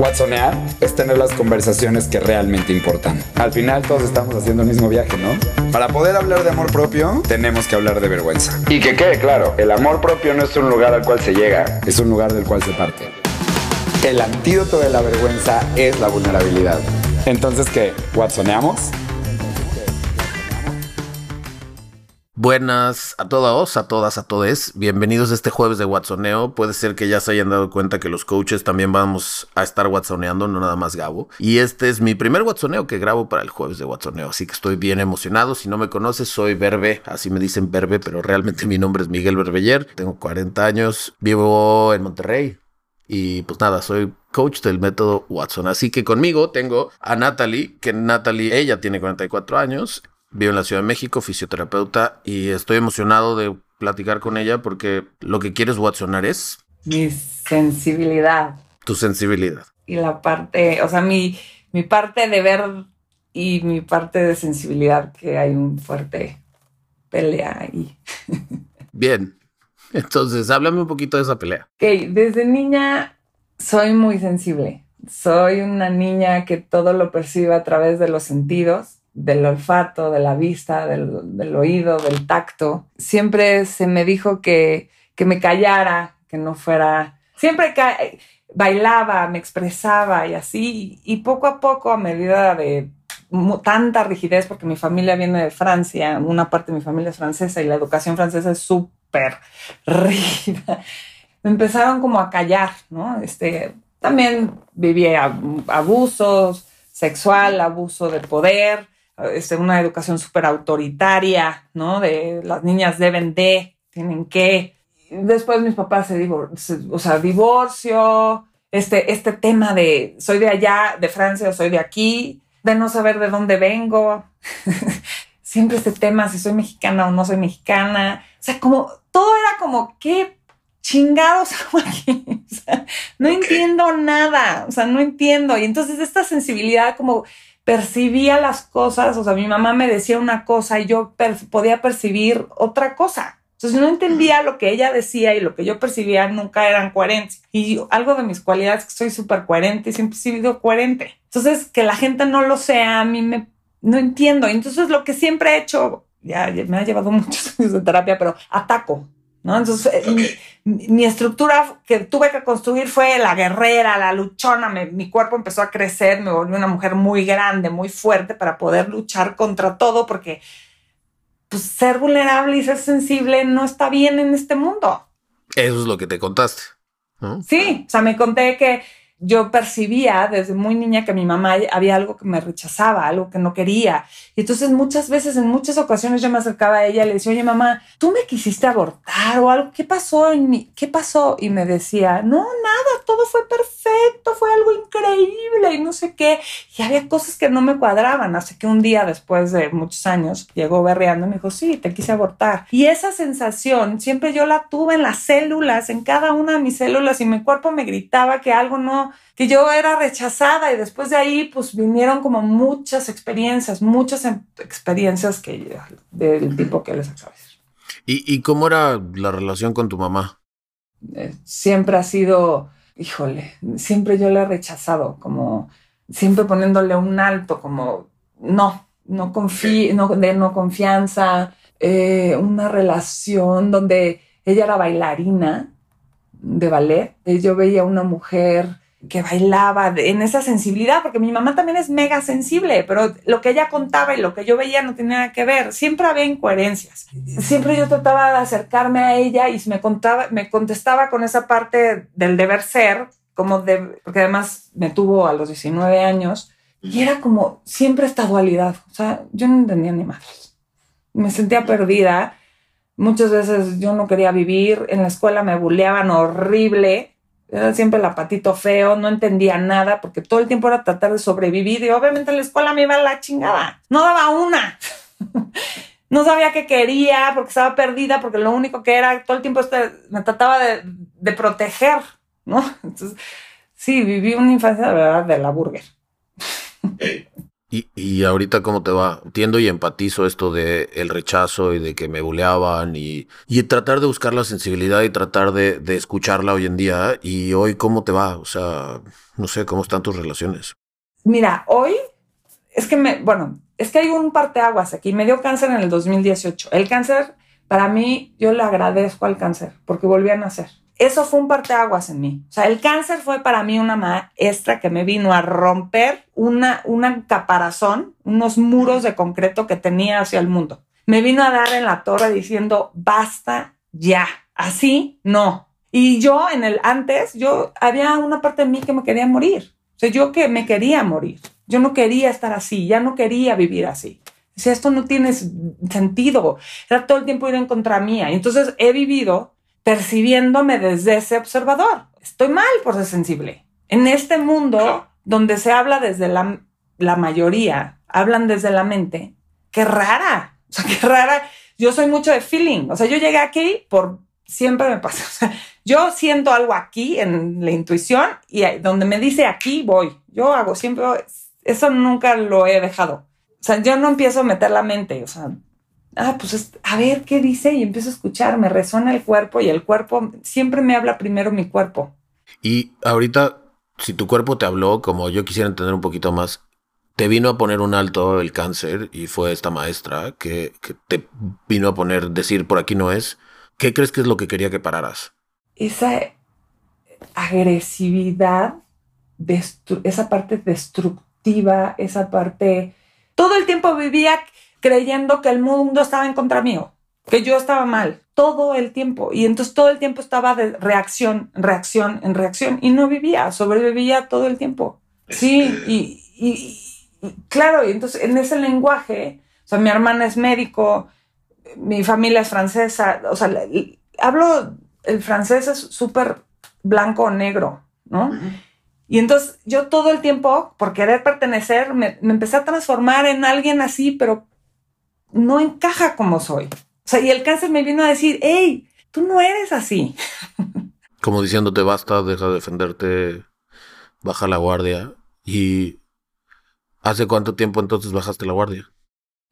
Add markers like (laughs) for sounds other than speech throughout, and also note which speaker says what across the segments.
Speaker 1: Watsonear es tener las conversaciones que realmente importan. Al final todos estamos haciendo el mismo viaje, ¿no? Para poder hablar de amor propio, tenemos que hablar de vergüenza. Y que quede claro, el amor propio no es un lugar al cual se llega, es un lugar del cual se parte. El antídoto de la vergüenza es la vulnerabilidad. Entonces, ¿qué? ¿Watsoneamos?
Speaker 2: Buenas a todos, a todas, a todes. Bienvenidos a este jueves de Watsoneo. Puede ser que ya se hayan dado cuenta que los coaches también vamos a estar Watsoneando, no nada más Gabo. Y este es mi primer Watsoneo que grabo para el jueves de Watsoneo, así que estoy bien emocionado. Si no me conoces, soy Verbe, así me dicen Verbe, pero realmente (laughs) mi nombre es Miguel Berbeller. Tengo 40 años, vivo en Monterrey. Y pues nada, soy coach del método Watson. Así que conmigo tengo a Natalie, que Natalie, ella tiene 44 años, Vivo en la Ciudad de México, fisioterapeuta, y estoy emocionado de platicar con ella porque lo que quieres Watsonar es...
Speaker 3: Mi sensibilidad.
Speaker 2: Tu sensibilidad.
Speaker 3: Y la parte, o sea, mi, mi parte de ver y mi parte de sensibilidad, que hay un fuerte pelea ahí. (laughs)
Speaker 2: Bien, entonces háblame un poquito de esa pelea.
Speaker 3: Ok, desde niña soy muy sensible. Soy una niña que todo lo percibe a través de los sentidos del olfato, de la vista, del, oído, del tacto. Siempre se me dijo que, que me callara, que no fuera... Siempre bailaba, me expresaba y así. Y poco a poco, a medida de tanta rigidez, porque mi familia viene de Francia, una parte de mi familia es francesa y la educación francesa es súper rígida, (laughs) me empezaron como a callar, ¿no? Este, también vivía abusos sexual, abuso de poder, este, una educación súper autoritaria, ¿no? De las niñas deben de, tienen que. Después mis papás se divorciaron, o sea, divorcio, este, este tema de soy de allá, de Francia, soy de aquí, de no saber de dónde vengo. (laughs) Siempre este tema, si soy mexicana o no soy mexicana. O sea, como todo era como, ¿qué chingados hago aquí? (laughs) O sea, no entiendo nada, o sea, no entiendo. Y entonces esta sensibilidad como percibía las cosas, o sea, mi mamá me decía una cosa y yo podía percibir otra cosa. Entonces no entendía lo que ella decía y lo que yo percibía nunca eran coherentes. Y algo de mis cualidades es que soy súper coherente y siempre he sido coherente. Entonces, que la gente no lo sea, a mí me no entiendo. Entonces, lo que siempre he hecho, ya me ha llevado (laughs) muchos años de terapia, pero ataco. ¿No? Entonces, eh, mi, estructura que tuve que construir fue la guerrera, la luchona, mi cuerpo empezó a crecer, me volví una mujer muy grande, muy fuerte para poder luchar contra todo, porque pues, ser vulnerable y ser sensible no está bien en este mundo.
Speaker 2: Eso es lo que te contaste.
Speaker 3: Sí, o sea, me conté que yo percibía desde muy niña que mi mamá había algo que me rechazaba, algo que no quería. Y entonces muchas veces, en muchas ocasiones yo me acercaba a ella y le decía, oye mamá, tú me quisiste abortar o algo, ¿qué pasó? ¿Qué pasó? Y me decía, no, nada, todo fue perfecto, fue algo increíble y no sé qué. Y había cosas que no me cuadraban. Así que un día después de muchos años llegó berreando y me dijo, sí, te quise abortar. Y esa sensación siempre yo la tuve en las células, en cada una de mis células y mi cuerpo me gritaba que algo no que yo era rechazada y después de ahí pues vinieron como muchas experiencias, muchas em, experiencias que del tipo que les acabo de decir.
Speaker 2: ¿Y, cómo era la relación con tu mamá?
Speaker 3: Eh, siempre ha sido, híjole, siempre yo le he rechazado, como siempre poniéndole un alto, como no, no confío, no, de no confianza, eh, una relación donde ella era bailarina de ballet, yo veía una mujer que bailaba en esa sensibilidad, porque mi mamá también es mega sensible, pero lo que ella contaba y lo que yo veía no tenía nada que ver. Siempre había incoherencias. Siempre yo trataba de acercarme a ella y me, contaba, me contestaba con esa parte del deber ser, como de, porque además me tuvo a los 19 años y era como siempre esta dualidad. O sea, yo no entendía ni madres. Me sentía perdida. Muchas veces yo no quería vivir. En la escuela me bulleaban horrible era siempre el apatito feo, no entendía nada porque todo el tiempo era tratar de sobrevivir y obviamente en la escuela me iba a la chingada. No daba una. (laughs) no sabía qué quería porque estaba perdida, porque lo único que era todo el tiempo este, me trataba de, proteger, ¿no? (laughs) Entonces, sí, viví una infancia de verdad de la burger.
Speaker 2: ¿Y, y ahorita cómo te va? Entiendo y empatizo esto de el rechazo y de que me buleaban y, y tratar de buscar la sensibilidad y tratar de, de escucharla hoy en día. ¿Y hoy cómo te va? O sea, no sé, ¿cómo están tus relaciones?
Speaker 3: Mira, hoy es que me, bueno, es que hay un parteaguas aquí. Me dio cáncer en el 2018. El cáncer, para mí, yo le agradezco al cáncer porque volví a nacer eso fue un parteaguas en mí. O sea, el cáncer fue para mí una maestra que me vino a romper una, una caparazón, unos muros de concreto que tenía hacia el mundo. Me vino a dar en la torre diciendo, basta ya, así no. Y yo en el antes, yo había una parte de mí que me quería morir. O sea, yo que me quería morir. Yo no quería estar así, ya no quería vivir así. O sea, esto no tiene sentido. Era todo el tiempo ir en contra mía. Entonces he vivido percibiéndome desde ese observador. Estoy mal por ser sensible. En este mundo donde se habla desde la, la mayoría, hablan desde la mente, qué rara, o sea, (laughs) qué rara. Yo soy mucho de feeling, o sea, yo llegué aquí por, siempre me pasa, (laughs) o sea, yo siento algo aquí en la intuición y donde me dice aquí voy, yo hago siempre, eso nunca lo he dejado. O sea, yo no empiezo a meter la mente, o sea, ah, pues a ver qué dice y empiezo a escuchar, me resuena el cuerpo y el cuerpo siempre me habla primero mi cuerpo.
Speaker 2: Y ahorita, si tu cuerpo te habló, como yo quisiera entender un poquito más, te vino a poner un alto el cáncer y fue esta maestra que, que te vino a poner, decir, por aquí no es. ¿Qué crees que es lo que quería que pararas?
Speaker 3: Esa agresividad, esa parte destructiva, esa parte... Todo el tiempo vivía creyendo que el mundo estaba en contra mío, que yo estaba mal, todo el tiempo. Y entonces todo el tiempo estaba de reacción, reacción, en reacción, y no vivía, sobrevivía todo el tiempo. Sí, y, y, claro, y entonces en ese lenguaje, o sea, mi hermana es médico, mi familia es francesa, o sea, hablo, el francés es súper blanco o negro, ¿no? Y entonces yo todo el tiempo, por querer pertenecer, me, me, empecé a transformar en alguien así, pero no encaja como soy. O sea, y el cáncer me vino a decir, hey, tú no eres así. (laughs)
Speaker 2: Como diciéndote, basta, deja de defenderte, baja la guardia. ¿Y hace cuánto tiempo entonces bajaste la guardia?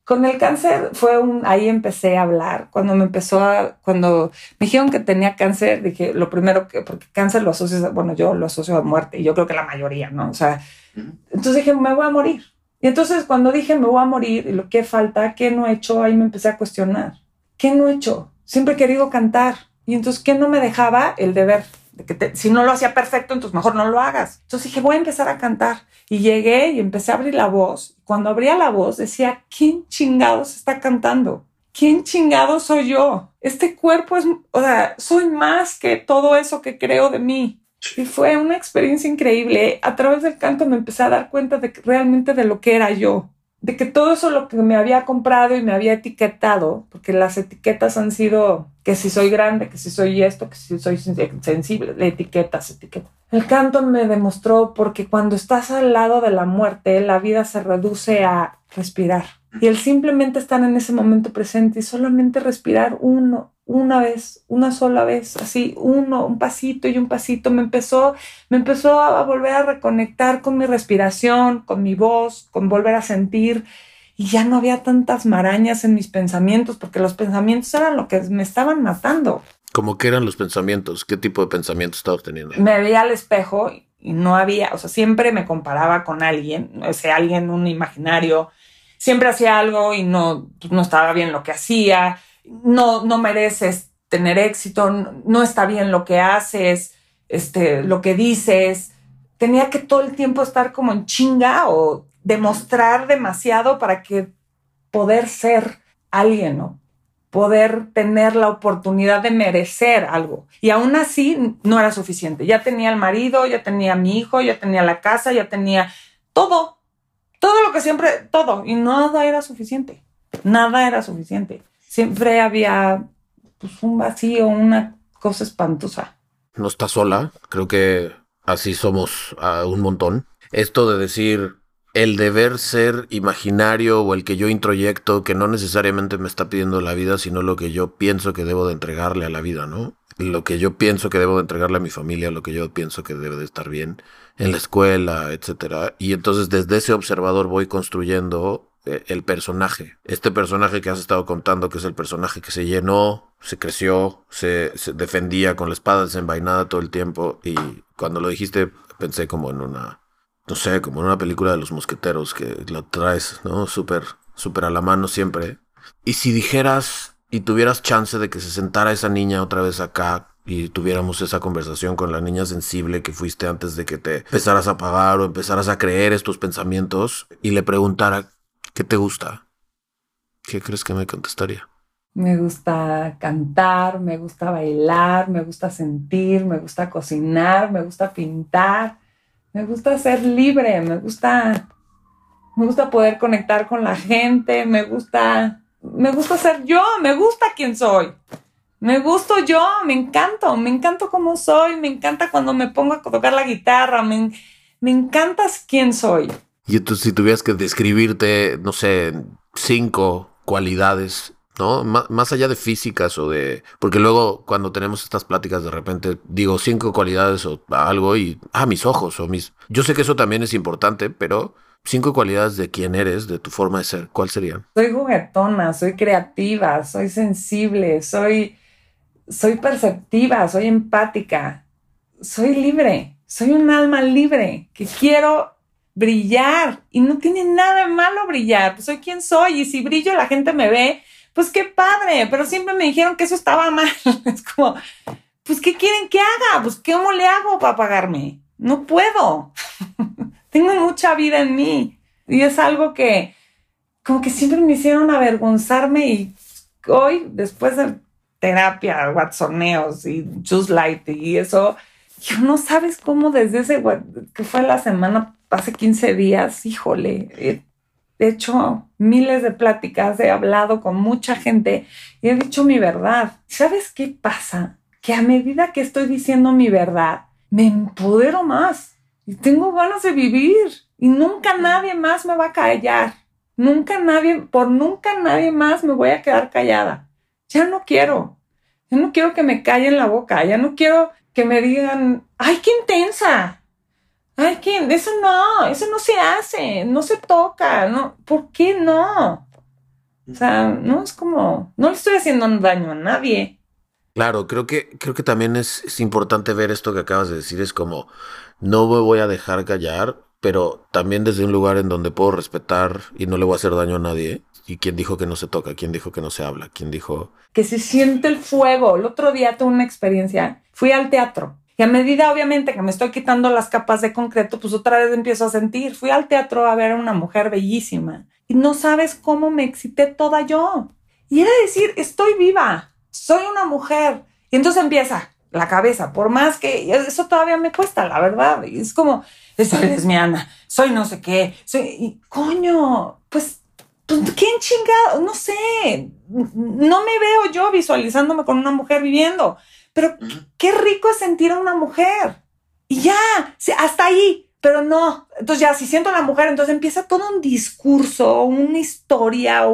Speaker 3: Con el cáncer fue un, ahí empecé a hablar. Cuando me empezó a, cuando me dijeron que tenía cáncer, dije, lo primero que, porque cáncer lo asocias, bueno, yo lo asocio a muerte y yo creo que la mayoría, ¿no? O sea, entonces dije, me voy a morir. Y entonces cuando dije me voy a morir y lo que falta, ¿qué no he hecho? Ahí me empecé a cuestionar. ¿Qué no he hecho? Siempre he querido cantar. Y entonces, ¿qué no me dejaba? El deber. De que si no lo hacía perfecto, entonces mejor no lo hagas. Entonces dije, voy a empezar a cantar. Y llegué y empecé a abrir la voz. Cuando abría la voz decía, ¿quién chingados está cantando? ¿Quién chingado soy yo? Este cuerpo es, o sea, soy más que todo eso que creo de mí. Y fue una experiencia increíble. A través del canto me empecé a dar cuenta de realmente de lo que era yo, de que todo eso lo que me había comprado y me había etiquetado, porque las etiquetas han sido que si soy grande, que si soy esto, que si soy sensible, etiquetas, etiquetas. El canto me demostró porque cuando estás al lado de la muerte, la vida se reduce a respirar. Y el simplemente estar en ese momento presente y solamente respirar uno, una vez, una sola vez, así, uno, un pasito y un pasito, me empezó, me empezó a volver a reconectar con mi respiración, con mi voz, con volver a sentir, y ya no había tantas marañas en mis pensamientos, porque los pensamientos eran lo que me estaban matando.
Speaker 2: ¿Cómo que eran los pensamientos? ¿Qué tipo de pensamientos estabas teniendo?
Speaker 3: Me veía al espejo y no había, o sea, siempre me comparaba con alguien, ese alguien, un imaginario, siempre hacía algo y no, pues, no estaba bien lo que hacía no, no mereces tener éxito, no, está bien lo que haces, este, lo que dices. Tenía que todo el tiempo estar como en chinga o demostrar demasiado para que poder ser alguien, ¿no? Poder tener la oportunidad de merecer algo. Y aún así no era suficiente. Ya tenía el marido, ya tenía mi hijo, ya tenía la casa, ya tenía todo. Todo lo que siempre, todo. Y nada era suficiente. Nada era suficiente siempre había pues, un vacío, una cosa espantosa.
Speaker 2: No está sola, creo que así somos un montón. Esto de decir el deber ser imaginario o el que yo introyecto que no necesariamente me está pidiendo la vida, sino lo que yo pienso que debo de entregarle a la vida, ¿no? lo que yo pienso que debo de entregarle a mi familia, lo que yo pienso que debe de estar bien en la escuela, etcétera. Y entonces desde ese observador voy construyendo el personaje. Este personaje que has estado contando, que es el personaje que se llenó, se creció, se, defendía con la espada desenvainada todo el tiempo. Y cuando lo dijiste, pensé como en una, no sé, como en una película de los mosqueteros que lo traes, ¿no? Súper, súper a la mano siempre. Y si dijeras y tuvieras chance de que se sentara esa niña otra vez acá y tuviéramos esa conversación con la niña sensible que fuiste antes de que te empezaras a pagar o empezaras a creer estos pensamientos y le preguntara, ¿qué te gusta? ¿Qué crees que me contestaría?
Speaker 3: Me gusta cantar, me gusta bailar, me gusta sentir, me gusta cocinar, me gusta pintar, me gusta ser libre, me gusta me gusta poder conectar con la gente, me gusta me gusta ser yo, me gusta quién soy. Me gusto yo, me encanto, me encanto como soy, me encanta cuando me pongo a tocar la guitarra, me, me encantas quién soy.
Speaker 2: Y entonces si tuvieras que describirte, no sé, cinco cualidades, ¿no? más allá de físicas o de... Porque luego cuando tenemos estas pláticas de repente digo cinco cualidades o algo y... Ah, mis ojos o mis... Yo sé que eso también es importante, pero cinco cualidades de quién eres, de tu forma de ser, ¿cuáles serían?
Speaker 3: Soy juguetona, soy creativa, soy sensible, soy, soy perceptiva, soy empática, soy libre, soy un alma libre que quiero brillar y no tiene nada de malo brillar, pues soy quien soy y si brillo la gente me ve, pues qué padre, pero siempre me dijeron que eso estaba (laughs) mal, es como, pues ¿qué quieren que haga? Pues ¿cómo le hago para pagarme? No puedo. (laughs) tengo mucha vida en mí. Y es algo que como que siempre me hicieron avergonzarme y hoy, después de terapia, watsoneos y just light y eso, yo no sabes cómo desde ese, que fue la semana, hace 15 días, híjole, he hecho miles de pláticas, he hablado con mucha gente y he dicho mi verdad. ¿Sabes qué pasa? Que a medida que estoy diciendo mi verdad, me empodero más y tengo ganas de vivir y nunca nadie más me va a callar. Nunca nadie, por nunca nadie más me voy a quedar callada. Ya no quiero. Ya no quiero que me callen la boca. Ya no quiero que me digan, ay, qué intensa. Ay, qué, eso no, eso no se hace, no se toca, no, ¿por qué no? O sea, no es como, no le estoy haciendo daño a nadie.
Speaker 2: Claro, creo que, creo que también es, es importante ver esto que acabas de decir, es como, no me voy a dejar callar, pero también desde un lugar en donde puedo respetar y no le voy a hacer daño a nadie. ¿Y quién dijo que no se toca? ¿Quién dijo que no se habla? ¿Quién dijo...?
Speaker 3: Que se siente el fuego. El otro día tuve una experiencia. Fui al teatro. Y a medida, obviamente, que me estoy quitando las capas de concreto, pues otra vez empiezo a sentir. Fui al teatro a ver a una mujer bellísima. Y no sabes cómo me excité toda yo. Y era decir, estoy viva. Soy una mujer. Y entonces empieza, la cabeza, por más que eso todavía me cuesta, la verdad. Es como, soy lesbiana, soy no sé qué, soy, coño, pues, pues, ¿quién chingado? No sé, no me veo yo visualizándome con una mujer viviendo, pero qué rico es sentir a una mujer. Y ya, hasta ahí, pero no. Entonces ya, si siento a la mujer, entonces empieza todo un discurso, una historia,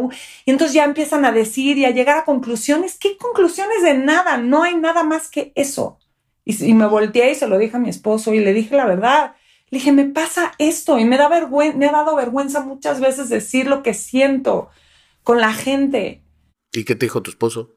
Speaker 3: y entonces ya empiezan a decir y a llegar a conclusiones. ¿Qué conclusiones de nada? No hay nada más que eso. Y, me volteé y se lo dije a mi esposo y le dije la verdad. Le dije, me pasa esto y me, da vergüenza, me ha dado vergüenza muchas veces decir lo que siento con la gente.
Speaker 2: ¿Y qué te dijo tu esposo?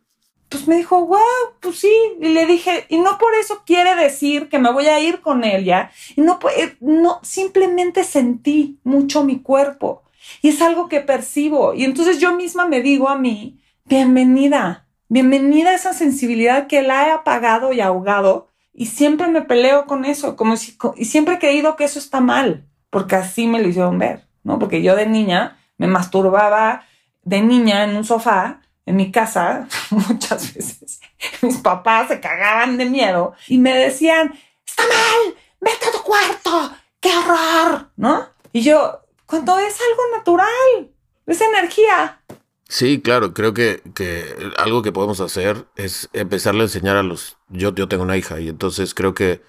Speaker 3: Pues me dijo, wow, pues sí. Y le dije, y no por eso quiere decir que me voy a ir con él ya. Y no, no, simplemente sentí mucho mi cuerpo. Y es algo que percibo. Y entonces yo misma me digo a mí, bienvenida, bienvenida a esa sensibilidad que la he apagado y ahogado. Y siempre me peleo con eso, como si, y siempre he creído que eso está mal, porque así me lo hicieron ver, ¿no? Porque yo de niña me masturbaba de niña en un sofá en mi casa (laughs) muchas veces mis papás se cagaban de miedo y me decían, está mal, vete a tu cuarto, qué horror, ¿no? Y yo, cuando es algo natural, es energía.
Speaker 2: Sí, claro, creo que, que algo que podemos hacer es empezarle a enseñar a los... Yo, yo tengo una hija y entonces creo que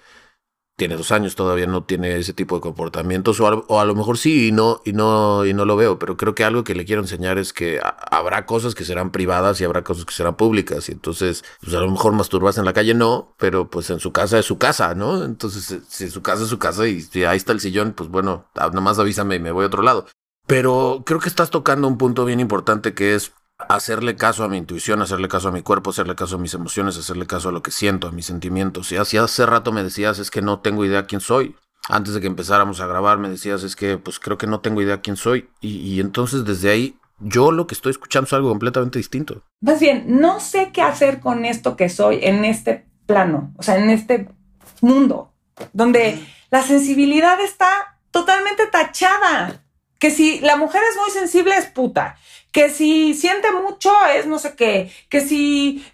Speaker 2: tiene dos años, todavía no tiene ese tipo de comportamientos, o a, lo mejor sí y no, y no, y no lo veo, pero creo que algo que le quiero enseñar es que habrá cosas que serán privadas y habrá cosas que serán públicas, y entonces, pues a lo mejor masturbarse en la calle no, pero pues en su casa es su casa, ¿no? Entonces, si su casa es su casa y si ahí está el sillón, pues bueno, nomás avísame y me voy a otro lado. Pero creo que estás tocando un punto bien importante que es hacerle caso a mi intuición, hacerle caso a mi cuerpo, hacerle caso a mis emociones, hacerle caso a lo que siento, a mis sentimientos. Y así hace rato me decías, es que no tengo idea quién soy. Antes de que empezáramos a grabar me decías, es que pues creo que no tengo idea quién soy. Y, entonces desde ahí yo lo que estoy escuchando es algo completamente distinto.
Speaker 3: Más bien, no sé qué hacer con esto que soy en este plano, o sea, en este mundo, donde la sensibilidad está totalmente tachada. Que si la mujer es muy sensible es puta que si siente mucho es no sé qué, que si,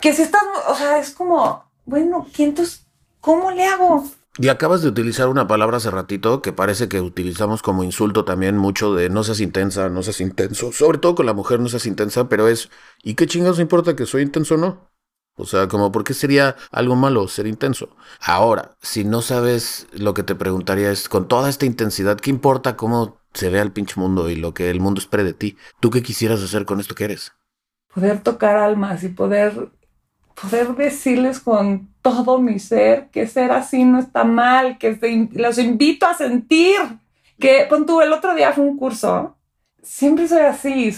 Speaker 3: que si estás, o sea, es como, bueno, entonces, ¿cómo le hago?
Speaker 2: Y acabas de utilizar una palabra hace ratito que parece que utilizamos como insulto también mucho de no seas intensa, no seas intenso. Sobre todo con la mujer no seas intensa, pero es, ¿y qué chingados importa que soy intenso o no? O sea, como, ¿por qué sería algo malo ser intenso? Ahora, si no sabes, lo que te preguntaría es, con toda esta intensidad, ¿qué importa cómo se vea el pinche mundo y lo que el mundo espere de ti. ¿Tú qué quisieras hacer con esto que eres?
Speaker 3: Poder tocar almas y poder, poder decirles con todo mi ser que ser así no está mal, que los invito a sentir. Que con el otro día fue un curso. Siempre soy así,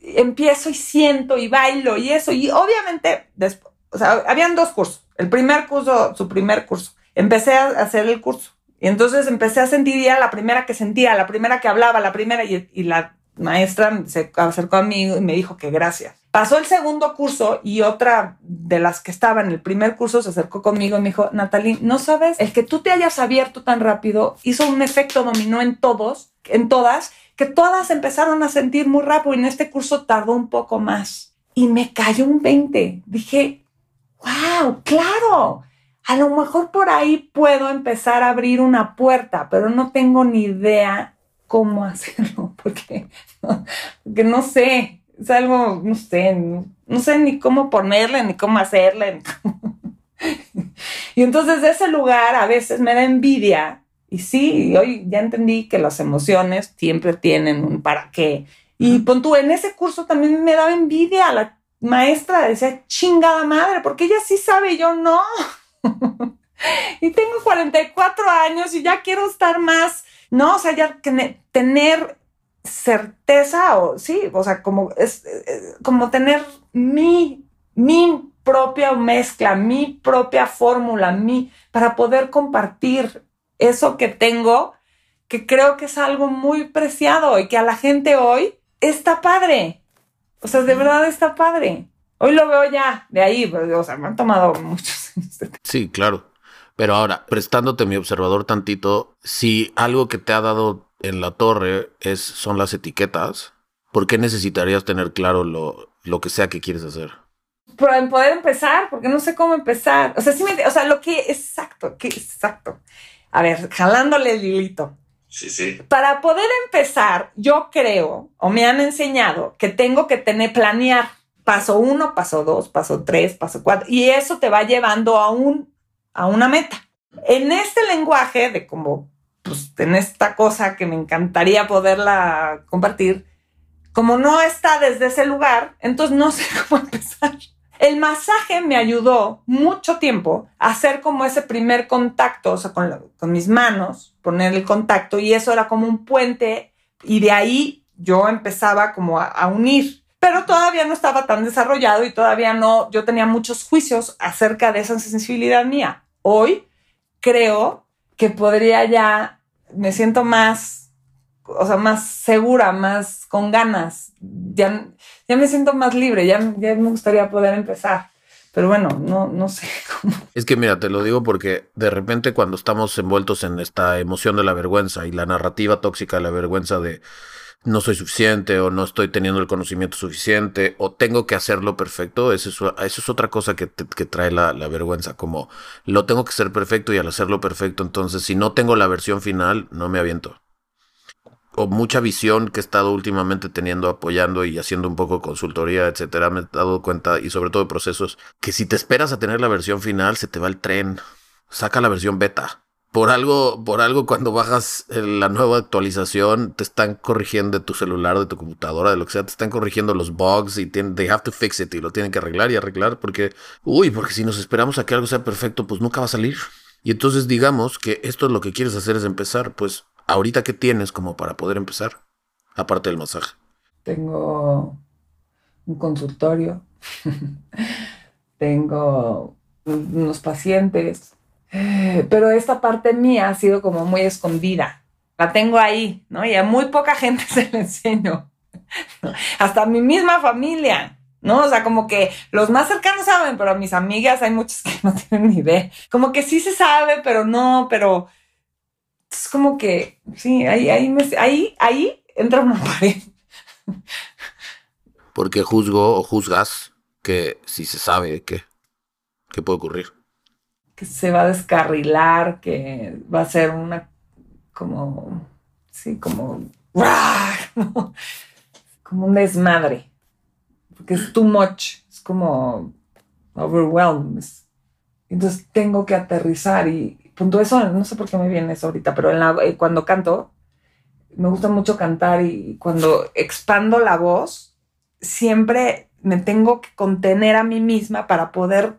Speaker 3: empiezo y siento y bailo y eso. Y obviamente, después, o sea, habían dos cursos. El primer curso, su primer curso. Empecé a hacer el curso y entonces empecé a sentir, y era la primera que sentía, la primera que hablaba, la primera, y, la maestra se acercó a mí y me dijo que gracias. Pasó el segundo curso y otra de las que estaba en el primer curso se acercó conmigo y me dijo, Natalie, ¿no sabes? El que tú te hayas abierto tan rápido hizo un efecto dominó en todos, en todas, que todas empezaron a sentir muy rápido y en este curso tardó un poco más. Y me cayó un 20. Dije, wow, claro a lo mejor por ahí puedo empezar a abrir una puerta, pero no tengo ni idea cómo (laughs) hacerlo, porque, no sé, es algo, no sé, no, sé ni cómo ponerle, ni cómo hacerle. (laughs) y entonces de ese lugar a veces me da envidia. Y sí, hoy ya entendí que las emociones siempre tienen un para qué. Y pon tú, en ese curso también me daba envidia. La maestra decía, chingada madre, porque ella sí sabe y yo no. (laughs) (laughs) y tengo 44 años y ya quiero estar más, ¿no? O sea, ya tener certeza o sí, o sea, como es eh, como tener mi mi propia mezcla, mi propia fórmula, mi para poder compartir eso que tengo, que creo que es algo muy preciado y que a la gente hoy está padre. O sea, de verdad está padre. Hoy lo veo ya de ahí, o sea, me han tomado muchos (laughs)
Speaker 2: Sí, claro. Pero ahora, prestándote mi observador tantito, si algo que te ha dado en la torre es, son las etiquetas, ¿por qué necesitarías tener claro lo, lo que sea que quieres hacer?
Speaker 3: Para poder empezar, porque no sé cómo empezar. O sea, sí me, o sea, lo que, exacto, que exacto. A ver, jalándole el hilito.
Speaker 2: Sí, sí.
Speaker 3: Para poder empezar, yo creo, o me han enseñado, que tengo que tener, planear paso uno, paso dos, paso tres, paso cuatro, y eso te va llevando a, un, a una meta. En este lenguaje de como, pues en esta cosa que me encantaría poderla compartir, como no está desde ese lugar, entonces no (laughs) sé cómo empezar. El masaje me ayudó mucho tiempo a hacer como ese primer contacto, o sea, con, con mis manos, poner el contacto, y eso era como un puente, y de ahí yo empezaba como a unir pero todavía no estaba tan desarrollado y todavía no, yo tenía muchos juicios acerca de esa sensibilidad mía. Hoy creo que podría ya, me siento más, o sea, más segura, más con ganas, ya, ya me siento más libre, ya, ya me gustaría poder empezar. Pero bueno, no, no sé (laughs) cómo.
Speaker 2: Es que mira, te lo digo porque de repente cuando estamos envueltos en esta emoción de la vergüenza y la narrativa tóxica de la vergüenza de no soy suficiente o no estoy teniendo el conocimiento suficiente o tengo que hacerlo perfecto, eso es, otra cosa que, trae la, vergüenza, como lo tengo que hacer perfecto y al hacerlo perfecto, entonces si no tengo la versión final, no me aviento. O mucha visión que he estado últimamente teniendo, apoyando y haciendo un poco consultoría, etcétera, me he dado cuenta, y sobre todo procesos, que si te esperas a tener la versión final, se te va el tren. Saca la versión beta por algo, por algo cuando bajas la nueva actualización, te están corrigiendo de tu celular, de tu computadora, de lo que sea, te están corrigiendo los bugs y tienen, they have to fix it y lo tienen que arreglar y arreglar porque, uy, porque si nos esperamos a que algo sea perfecto, pues nunca va a salir. Y entonces digamos que esto es lo que quieres hacer es empezar, pues ahorita qué tienes como para poder empezar, aparte del masaje.
Speaker 3: Tengo un consultorio, (laughs) tengo unos pacientes, pero esta parte mía ha sido como muy escondida. La tengo ahí, ¿no? Y a muy poca gente (laughs) se la enseño. Hasta a mi misma familia, ¿no? O sea, como que los más cercanos saben, pero a mis amigas hay muchas que no (laughs) tienen ni idea. Como que sí se sabe, pero no, pero es como que, sí, ahí, ahí, ahí, ahí entra una (laughs) pared.
Speaker 2: Porque juzgo o juzgas que si se sabe que, que puede ocurrir
Speaker 3: se va a descarrilar, que va a ser una como, sí, como, (laughs) como un desmadre, porque es too much, es como overwhelmed. Entonces tengo que aterrizar y punto eso, no sé por qué me viene eso ahorita, pero en la, eh, cuando canto, me gusta mucho cantar y cuando expando la voz, siempre me tengo que contener a mí misma para poder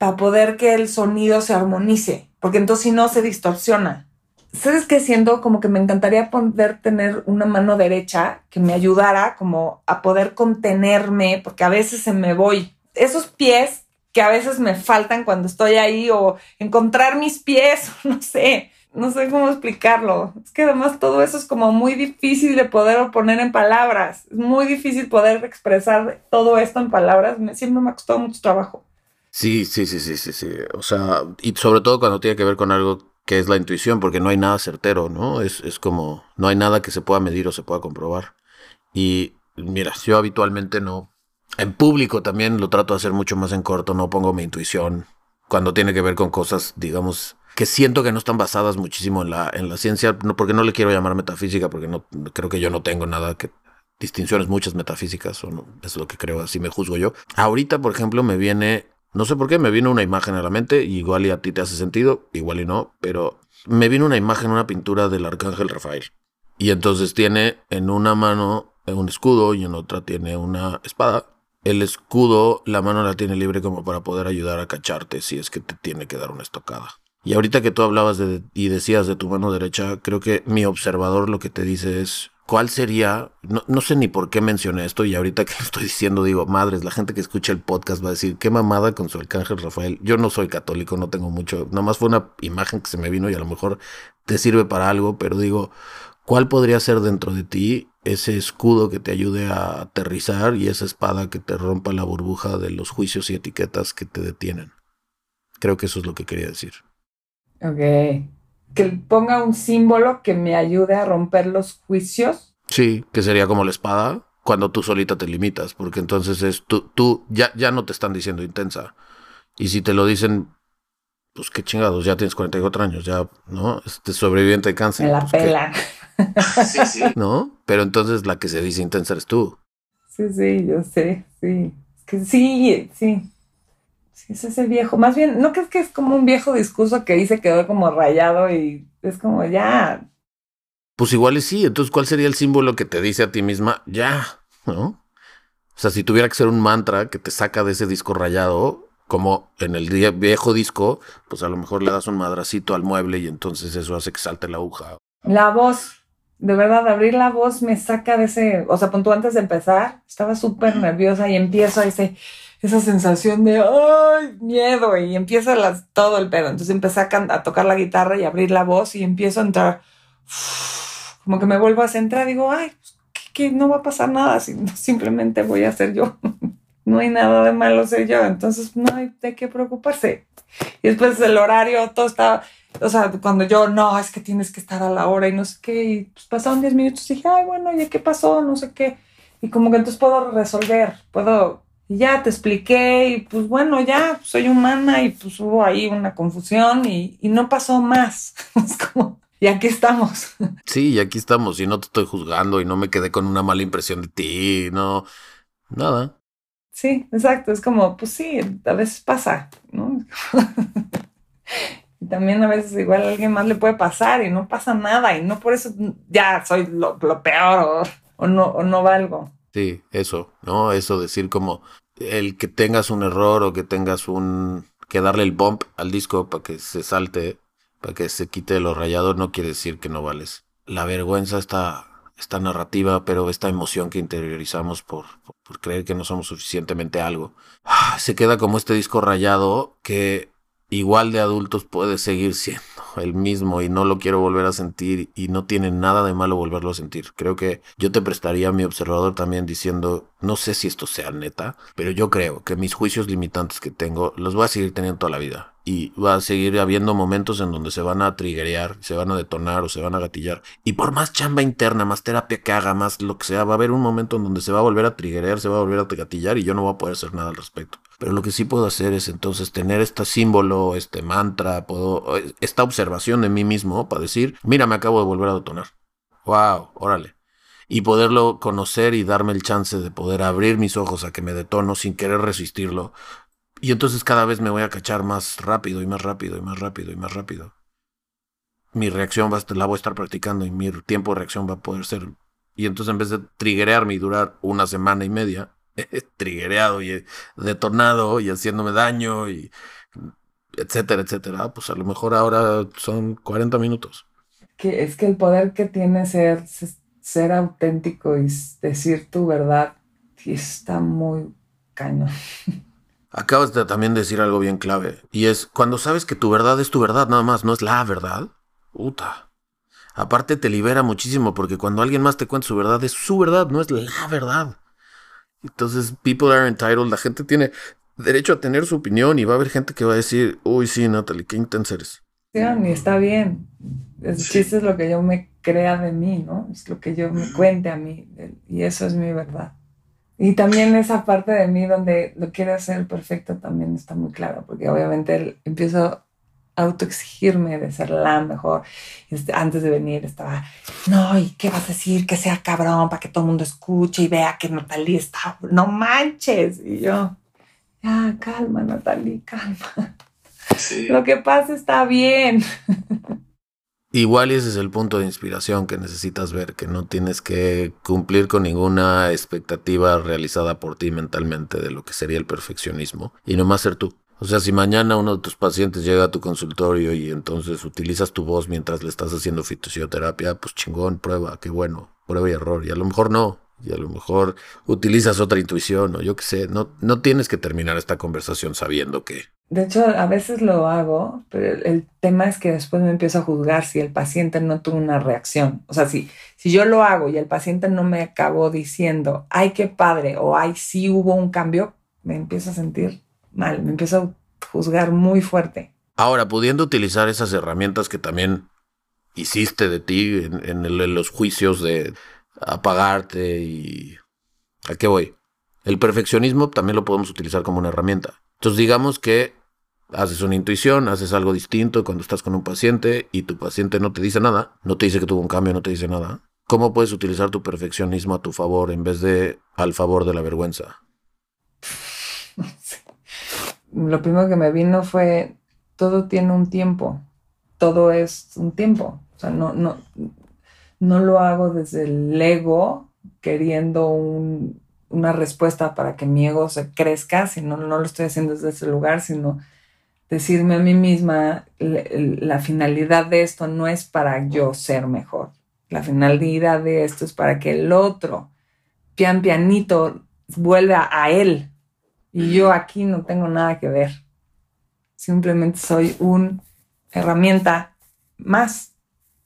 Speaker 3: para poder que el sonido se armonice, porque entonces si no se distorsiona. ¿Sabes qué siento? Como que me encantaría poder tener una mano derecha que me ayudara como a poder contenerme, porque a veces se me voy. Esos pies que a veces me faltan cuando estoy ahí o encontrar mis pies, (laughs) no sé, no sé cómo explicarlo. Es que además todo eso es como muy difícil de poder poner en palabras. Es muy difícil poder expresar todo esto en palabras. siempre me ha costado mucho trabajo.
Speaker 2: Sí, sí, sí, sí, sí, sí. O sea, y sobre todo cuando tiene que ver con algo que es la intuición, porque no hay nada certero, ¿no? Es, es como, no hay nada que se pueda medir o se pueda comprobar. Y mira, yo habitualmente no. En público también lo trato de hacer mucho más en corto, no pongo mi intuición cuando tiene que ver con cosas, digamos, que siento que no están basadas muchísimo en la, en la ciencia, no, porque no le quiero llamar metafísica, porque no creo que yo no tengo nada que distinciones muchas metafísicas, o no, es lo que creo, así me juzgo yo. Ahorita, por ejemplo, me viene no sé por qué, me vino una imagen a la mente, igual y a ti te hace sentido, igual y no, pero me vino una imagen, una pintura del arcángel Rafael. Y entonces tiene en una mano un escudo y en otra tiene una espada. El escudo, la mano la tiene libre como para poder ayudar a cacharte si es que te tiene que dar una estocada. Y ahorita que tú hablabas de, y decías de tu mano derecha, creo que mi observador lo que te dice es, ¿Cuál sería? No, sé ni por qué mencioné esto y ahorita que lo estoy diciendo digo, madres, la gente que escucha el podcast va a decir, qué mamada con su arcángel Rafael. Yo no soy católico, no tengo mucho, nada más fue una imagen que se me vino y a lo mejor te sirve para algo, pero digo, ¿cuál podría ser dentro de ti ese escudo que te ayude a aterrizar y esa espada que te rompa la burbuja de los juicios y etiquetas que te detienen? Creo que eso es lo que quería decir.
Speaker 3: Ok que ponga un símbolo que me ayude a romper los juicios.
Speaker 2: Sí, que sería como la espada cuando tú solita te limitas, porque entonces es tú, tú ya, ya no te están diciendo intensa. Y si te lo dicen, pues qué chingados, ya tienes 44 años, ya, ¿no? Este sobreviviente de cáncer.
Speaker 3: Me la
Speaker 2: pues,
Speaker 3: pela.
Speaker 2: sí, sí. (laughs) ¿No? Pero entonces la que se dice intensa eres tú.
Speaker 3: Sí, sí, yo sé, sí. que sí, sí es ese viejo. Más bien, ¿no crees que es como un viejo discurso que dice quedó como rayado y es como ya?
Speaker 2: Pues igual y sí. Entonces, ¿cuál sería el símbolo que te dice a ti misma ya? ¿No? O sea, si tuviera que ser un mantra que te saca de ese disco rayado, como en el viejo disco, pues a lo mejor le das un madracito al mueble y entonces eso hace que salte la aguja.
Speaker 3: La voz. De verdad, abrir la voz me saca de ese, o sea, punto antes de empezar, estaba súper nerviosa y empiezo a ese, esa sensación de ¡ay! miedo y empieza todo el pedo. Entonces empecé a, tocar la guitarra y abrir la voz y empiezo a entrar, (sighs) como que me vuelvo a centrar, digo, ay, pues, que, no va a pasar nada, simplemente voy a ser yo. (laughs) no hay nada de malo ser yo, entonces no hay de qué preocuparse. Y después el horario, todo está, o sea, cuando yo, no, es que tienes que estar a la hora y no sé qué, y pues pasaron 10 minutos y dije, ay, bueno, ¿y qué pasó? No sé qué. Y como que entonces puedo resolver, puedo y ya te expliqué y pues bueno, ya soy humana y pues hubo ahí una confusión y, no pasó más. (laughs) es como, y aquí estamos.
Speaker 2: Sí, y aquí estamos y no te estoy juzgando y no me quedé con una mala impresión de ti, no, nada.
Speaker 3: Sí, exacto, es como, pues sí, a veces pasa, ¿no? (laughs) Y también a veces igual a alguien más le puede pasar y no pasa nada y no por eso ya soy lo, peor o, no, o no valgo.
Speaker 2: Sí, eso, ¿no? Eso decir como el que tengas un error o que tengas un... que darle el bump al disco para que se salte, para que se quite los rayados, no quiere decir que no vales. La vergüenza está esta narrativa, pero esta emoción que interiorizamos por, por, creer que no somos suficientemente algo, ah, se queda como este disco rayado que igual de adultos puede seguir siendo el mismo y no lo quiero volver a sentir y no tiene nada de malo volverlo a sentir. Creo que yo te prestaría mi observador también diciendo, no sé si esto sea neta, pero yo creo que mis juicios limitantes que tengo los voy a seguir teniendo toda la vida y va a seguir habiendo momentos en donde se van a triggerear, se van a detonar o se van a gatillar. Y por más chamba interna, más terapia que haga, más lo que sea, va a haber un momento en donde se va a volver a triggerear, se va a volver a gatillar y yo no voy a poder hacer nada al respecto. Pero lo que sí puedo hacer es entonces tener este símbolo, este mantra, esta observación de mí mismo para decir, mira, me acabo de volver a detonar. Wow, órale. Y poderlo conocer y darme el chance de poder abrir mis ojos a que me detono sin querer resistirlo, y entonces cada vez me voy a cachar más rápido y más rápido y más rápido y más rápido. Mi reacción va a, la voy a estar practicando y mi tiempo de reacción va a poder ser. Y entonces en vez de triguerearme y durar una semana y media, (laughs) triguereado y detonado y haciéndome daño y etcétera, etcétera, pues a lo mejor ahora son 40 minutos.
Speaker 3: Que es que el poder que tiene ser, ser auténtico y decir tu verdad está muy cañón. (laughs)
Speaker 2: Acabas de también decir algo bien clave, y es cuando sabes que tu verdad es tu verdad nada más, no es la verdad. Puta. Aparte te libera muchísimo porque cuando alguien más te cuenta su verdad es su verdad, no es la verdad. Entonces, people are entitled, la gente tiene derecho a tener su opinión y va a haber gente que va a decir, uy, sí, Natalie, qué intensa eres.
Speaker 3: Sí, está bien. El chiste es lo que yo me crea de mí, ¿no? Es lo que yo me cuente a mí y eso es mi verdad. Y también esa parte de mí donde lo quiero hacer perfecto también está muy claro, porque obviamente empiezo autoexigirme de ser la mejor. Este, antes de venir estaba, no, ¿y qué vas a decir? Que sea cabrón para que todo el mundo escuche y vea que Natalie está, no manches. Y yo, ya, calma, Natalie, calma. Lo que pasa está bien.
Speaker 2: Igual ese es el punto de inspiración que necesitas ver, que no tienes que cumplir con ninguna expectativa realizada por ti mentalmente de lo que sería el perfeccionismo, y nomás ser tú. O sea, si mañana uno de tus pacientes llega a tu consultorio y entonces utilizas tu voz mientras le estás haciendo fisioterapia, pues chingón, prueba, qué bueno, prueba y error. Y a lo mejor no, y a lo mejor utilizas otra intuición o yo qué sé, no, no tienes que terminar esta conversación sabiendo que...
Speaker 3: De hecho, a veces lo hago, pero el tema es que después me empiezo a juzgar si el paciente no tuvo una reacción. O sea, si, si yo lo hago y el paciente no me acabó diciendo, ay, qué padre, o ay, sí hubo un cambio, me empiezo a sentir mal, me empiezo a juzgar muy fuerte.
Speaker 2: Ahora, pudiendo utilizar esas herramientas que también hiciste de ti en los juicios de apagarte y... ¿A qué voy? El perfeccionismo también lo podemos utilizar como una herramienta. Entonces digamos que haces una intuición, haces algo distinto cuando estás con un paciente y tu paciente no te dice nada, no te dice que tuvo un cambio, no te dice nada. ¿Cómo puedes utilizar tu perfeccionismo a tu favor en vez de al favor de la vergüenza? (laughs)
Speaker 3: Lo primero que me vino fue, todo tiene un tiempo, todo es un tiempo. O sea, no, no, no lo hago desde el ego queriendo una respuesta para que mi ego se crezca, sino no lo estoy haciendo desde ese lugar, sino decirme a mí misma, la finalidad de esto no es para yo ser mejor, la finalidad de esto es para que el otro, pian pianito, vuelva a él. Y yo aquí no tengo nada que ver. Simplemente soy una herramienta más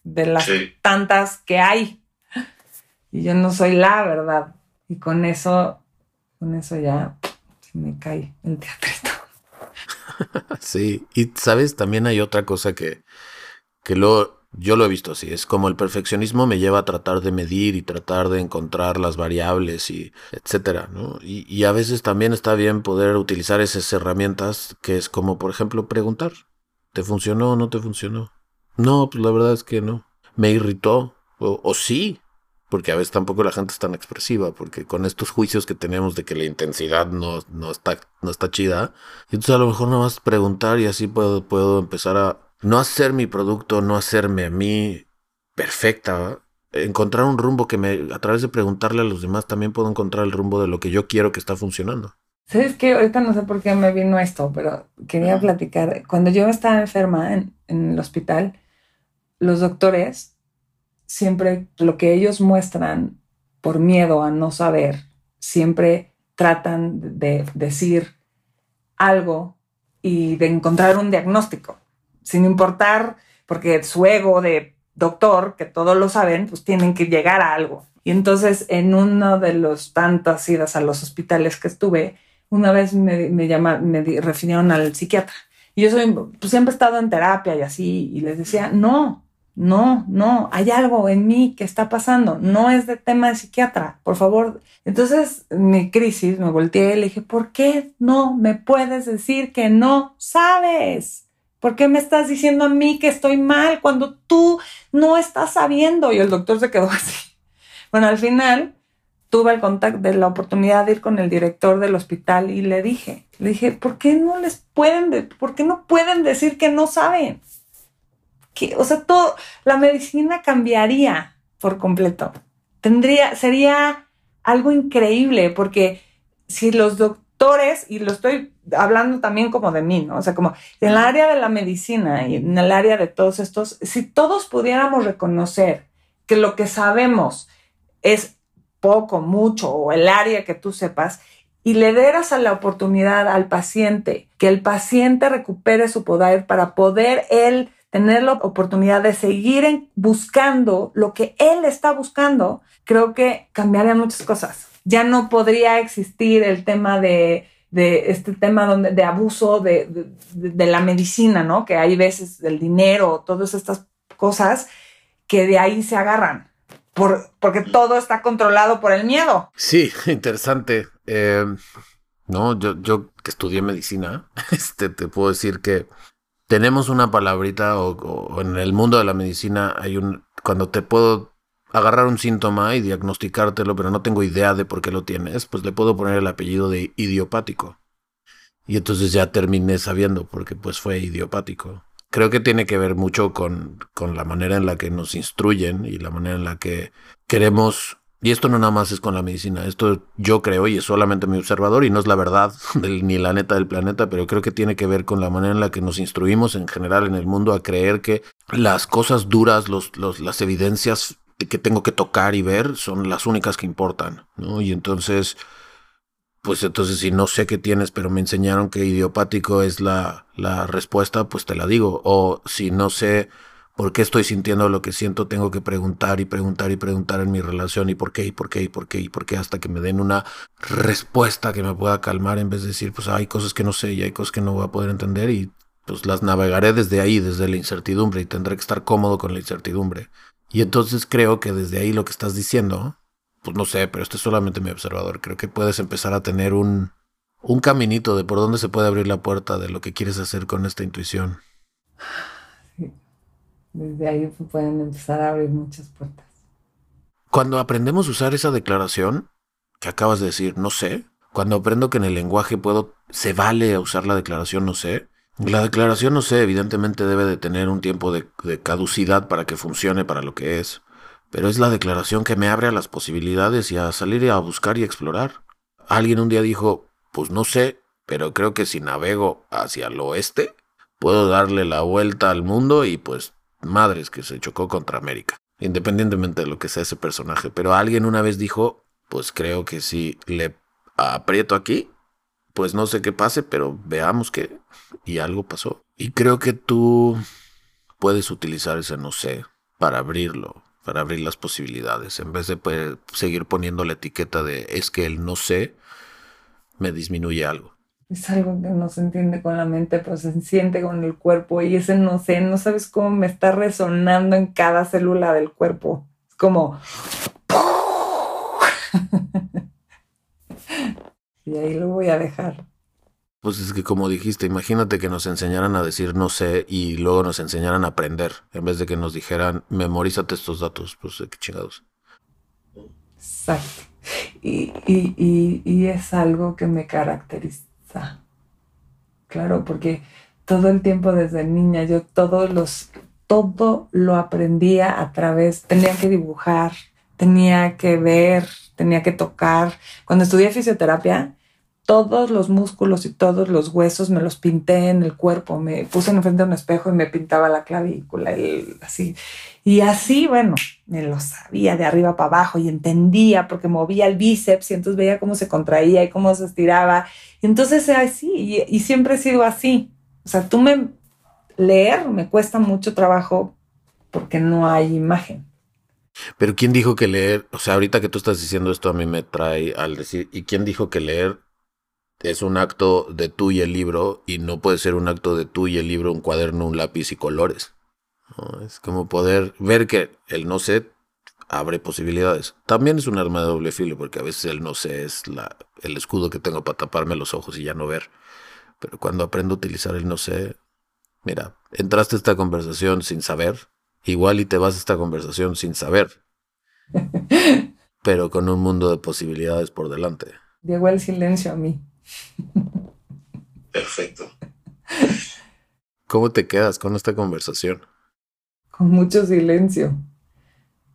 Speaker 3: de las tantas que hay. Y yo no soy la verdad. Y con eso, con eso ya se me cae el teatrito. (laughs)
Speaker 2: sí, y sabes, también hay otra cosa que, que lo, yo lo he visto así, es como el perfeccionismo me lleva a tratar de medir y tratar de encontrar las variables y etcétera, ¿no? Y, y a veces también está bien poder utilizar esas herramientas que es como, por ejemplo, preguntar, ¿te funcionó o no te funcionó? No, pues la verdad es que no. Me irritó. O, sí, porque a veces tampoco la gente es tan expresiva, porque con estos juicios que tenemos de que la intensidad no, no, está, no está chida, entonces a lo mejor nada más preguntar y así puedo, puedo empezar a no hacer mi producto, no hacerme a mí perfecta, encontrar un rumbo que me, a través de preguntarle a los demás, también puedo encontrar el rumbo de lo que yo quiero que está funcionando.
Speaker 3: ¿Sabes qué? Ahorita no sé por qué me vino esto, pero quería platicar. Cuando yo estaba enferma en, en el hospital, los doctores siempre lo que ellos muestran por miedo a no saber, siempre tratan de decir algo y de encontrar un diagnóstico, sin importar, porque su ego de doctor, que todos lo saben, pues tienen que llegar a algo. Y entonces en uno de los tantas idas a los hospitales que estuve, una vez me, me, llama, me refirieron al psiquiatra. Y yo soy, pues siempre he estado en terapia y así, y les decía, no, no, no, hay algo en mí que está pasando, no es de tema de psiquiatra, por favor. Entonces, mi crisis, me volteé y le dije, ¿por qué no me puedes decir que no sabes? ¿Por qué me estás diciendo a mí que estoy mal cuando tú no estás sabiendo? Y el doctor se quedó (laughs) así. Bueno, al final tuve el contacto de la oportunidad de ir con el director del hospital y le dije, le dije, ¿por qué no les pueden, por qué no pueden decir que no saben? Que, o sea, todo, la medicina cambiaría por completo. Tendría, sería algo increíble porque si los doctores, y lo estoy hablando también como de mí, ¿no? O sea, como en el área de la medicina y en el área de todos estos, si todos pudiéramos reconocer que lo que sabemos es poco, mucho o el área que tú sepas y le dieras a la oportunidad al paciente que el paciente recupere su poder para poder él tener la oportunidad de seguir buscando lo que él está buscando, creo que cambiaría muchas cosas. Ya no podría existir el tema de, de este tema donde, de abuso de, de, la medicina, ¿no? Que hay veces del dinero, todas estas cosas que de ahí se agarran por, porque todo está controlado por el miedo.
Speaker 2: Sí, (laughs) interesante. Eh, no, yo, yo que estudié medicina, (laughs) este, te puedo decir que tenemos una palabrita o, o, en el mundo de la medicina hay un cuando te puedo agarrar un síntoma y diagnosticártelo, pero no tengo idea de por qué lo tienes, pues le puedo poner el apellido de idiopático. Y entonces ya terminé sabiendo porque pues fue idiopático creo que tiene que ver mucho con, con, la manera en la que nos instruyen y la manera en la que queremos, y esto no nada más es con la medicina, esto yo creo y es solamente mi observador y no es la verdad (laughs) ni la neta del planeta, pero creo que tiene que ver con la manera en la que nos instruimos en general en el mundo a creer que las cosas duras, los, los, las evidencias que tengo que tocar y ver son las únicas que importan, ¿no? Y entonces pues entonces si no sé qué tienes, pero me enseñaron que idiopático es la, la respuesta, pues te la digo. O si no sé por qué estoy sintiendo lo que siento, tengo que preguntar y preguntar y preguntar en mi relación y por qué y por qué y por qué y por qué hasta que me den una respuesta que me pueda calmar en vez de decir, pues hay cosas que no sé y hay cosas que no voy a poder entender y pues las navegaré desde ahí, desde la incertidumbre y tendré que estar cómodo con la incertidumbre. Y entonces creo que desde ahí lo que estás diciendo pues no sé, pero este es solamente mi observador. Creo que puedes empezar a tener un, un caminito de por dónde se puede abrir la puerta de lo que quieres hacer con esta intuición.
Speaker 3: Sí. Desde ahí pueden empezar a abrir muchas puertas.
Speaker 2: Cuando aprendemos a usar esa declaración que acabas de decir, no sé, cuando aprendo que en el lenguaje puedo, se vale usar la declaración, no sé. La declaración, no sé, evidentemente debe de tener un tiempo de, de caducidad para que funcione para lo que es pero es la declaración que me abre a las posibilidades y a salir a buscar y explorar. Alguien un día dijo, pues no sé, pero creo que si navego hacia el oeste, puedo darle la vuelta al mundo y pues madres que se chocó contra América, independientemente de lo que sea ese personaje. Pero alguien una vez dijo, pues creo que si le aprieto aquí, pues no sé qué pase, pero veamos que... Y algo pasó. Y creo que tú puedes utilizar ese no sé para abrirlo, para abrir las posibilidades, en vez de pues, seguir poniendo la etiqueta de es que el no sé me disminuye algo.
Speaker 3: Es algo que no se entiende con la mente, pero se siente con el cuerpo y ese no sé, no sabes cómo me está resonando en cada célula del cuerpo. Es como... y ahí lo voy a dejar.
Speaker 2: Pues es que como dijiste, imagínate que nos enseñaran a decir no sé y luego nos enseñaran a aprender, en vez de que nos dijeran memorízate estos datos, pues qué chingados.
Speaker 3: Exacto. Y, y, y, y, es algo que me caracteriza. Claro, porque todo el tiempo desde niña. Yo todos los, todo lo aprendía a través, tenía que dibujar, tenía que ver, tenía que tocar. Cuando estudié fisioterapia, todos los músculos y todos los huesos me los pinté en el cuerpo, me puse en frente de un espejo y me pintaba la clavícula, así. Y así, bueno, me lo sabía de arriba para abajo y entendía porque movía el bíceps y entonces veía cómo se contraía y cómo se estiraba. Y entonces así, y, y siempre he sido así. O sea, tú me leer me cuesta mucho trabajo porque no hay imagen.
Speaker 2: Pero ¿quién dijo que leer, o sea, ahorita que tú estás diciendo esto a mí me trae al decir, ¿y quién dijo que leer es un acto de tú y el libro y no puede ser un acto de tú y el libro, un cuaderno, un lápiz y colores? Es como poder ver que el no sé abre posibilidades. También es un arma de doble filo porque a veces el no sé es la, el escudo que tengo para taparme los ojos y ya no ver. Pero cuando aprendo a utilizar el no sé, mira, entraste a esta conversación sin saber, igual y te vas a esta conversación sin saber, (laughs) pero con un mundo de posibilidades por delante.
Speaker 3: Llegó el silencio a mí.
Speaker 2: Perfecto. ¿Cómo te quedas con esta conversación?
Speaker 3: Con mucho silencio,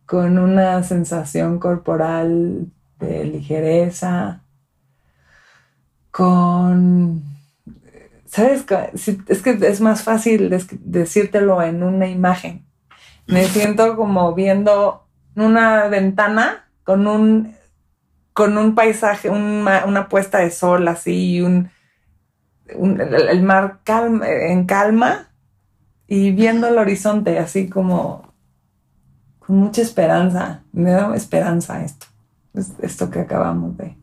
Speaker 3: con una sensación corporal de ligereza, con... ¿Sabes? Es que es más fácil decírtelo en una imagen. Me siento como viendo una ventana con un con un paisaje, una puesta de sol así, un, el mar en calma y viendo el horizonte así como con mucha esperanza. Me da esperanza esto, esto que acabamos de.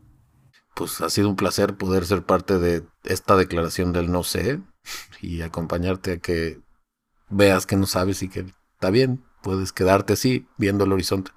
Speaker 2: Pues ha sido un placer poder ser parte de esta declaración del no sé y acompañarte a que veas que no sabes y que está bien, puedes quedarte así viendo el horizonte.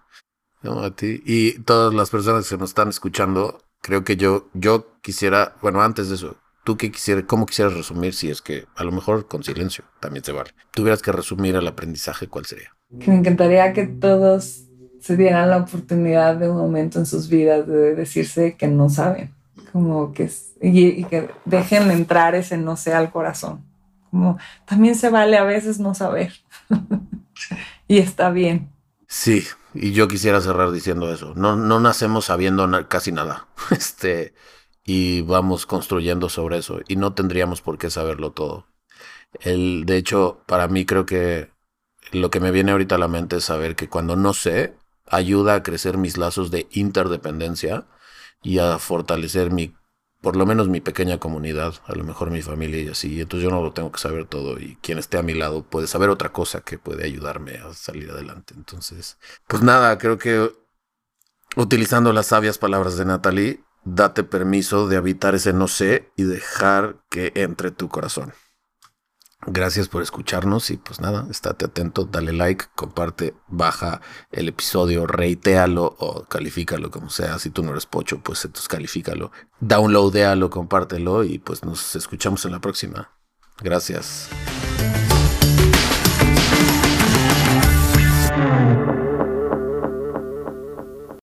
Speaker 2: No, a ti. Y todas las personas que nos están escuchando, creo que yo, yo quisiera, bueno, antes de eso, tú qué quisieras, cómo quisieras resumir, si es que a lo mejor con silencio también se vale. Tuvieras que resumir el aprendizaje, ¿cuál sería?
Speaker 3: Me encantaría que todos se dieran la oportunidad de un momento en sus vidas de decirse que no saben, como que, y, y que dejen entrar ese no sé al corazón. Como también se vale a veces no saber. (laughs) y está bien.
Speaker 2: Sí, y yo quisiera cerrar diciendo eso. No, no nacemos sabiendo casi nada. (laughs) Este, y vamos construyendo sobre eso. Y no tendríamos por qué saberlo todo. El, de hecho, para mí creo que lo que me viene ahorita a la mente es saber que cuando no sé, ayuda a crecer mis lazos de interdependencia y a fortalecer mi por lo menos mi pequeña comunidad, a lo mejor mi familia y así. Entonces yo no lo tengo que saber todo y quien esté a mi lado puede saber otra cosa que puede ayudarme a salir adelante. Entonces, pues nada, creo que utilizando las sabias palabras de Natalie, date permiso de habitar ese no sé y dejar que entre tu corazón. Gracias por escucharnos y pues nada, estate atento, dale like, comparte, baja el episodio, reitealo o califícalo como sea. Si tú no eres pocho, pues entonces califícalo. Downloadéalo, compártelo y pues nos escuchamos en la próxima. Gracias.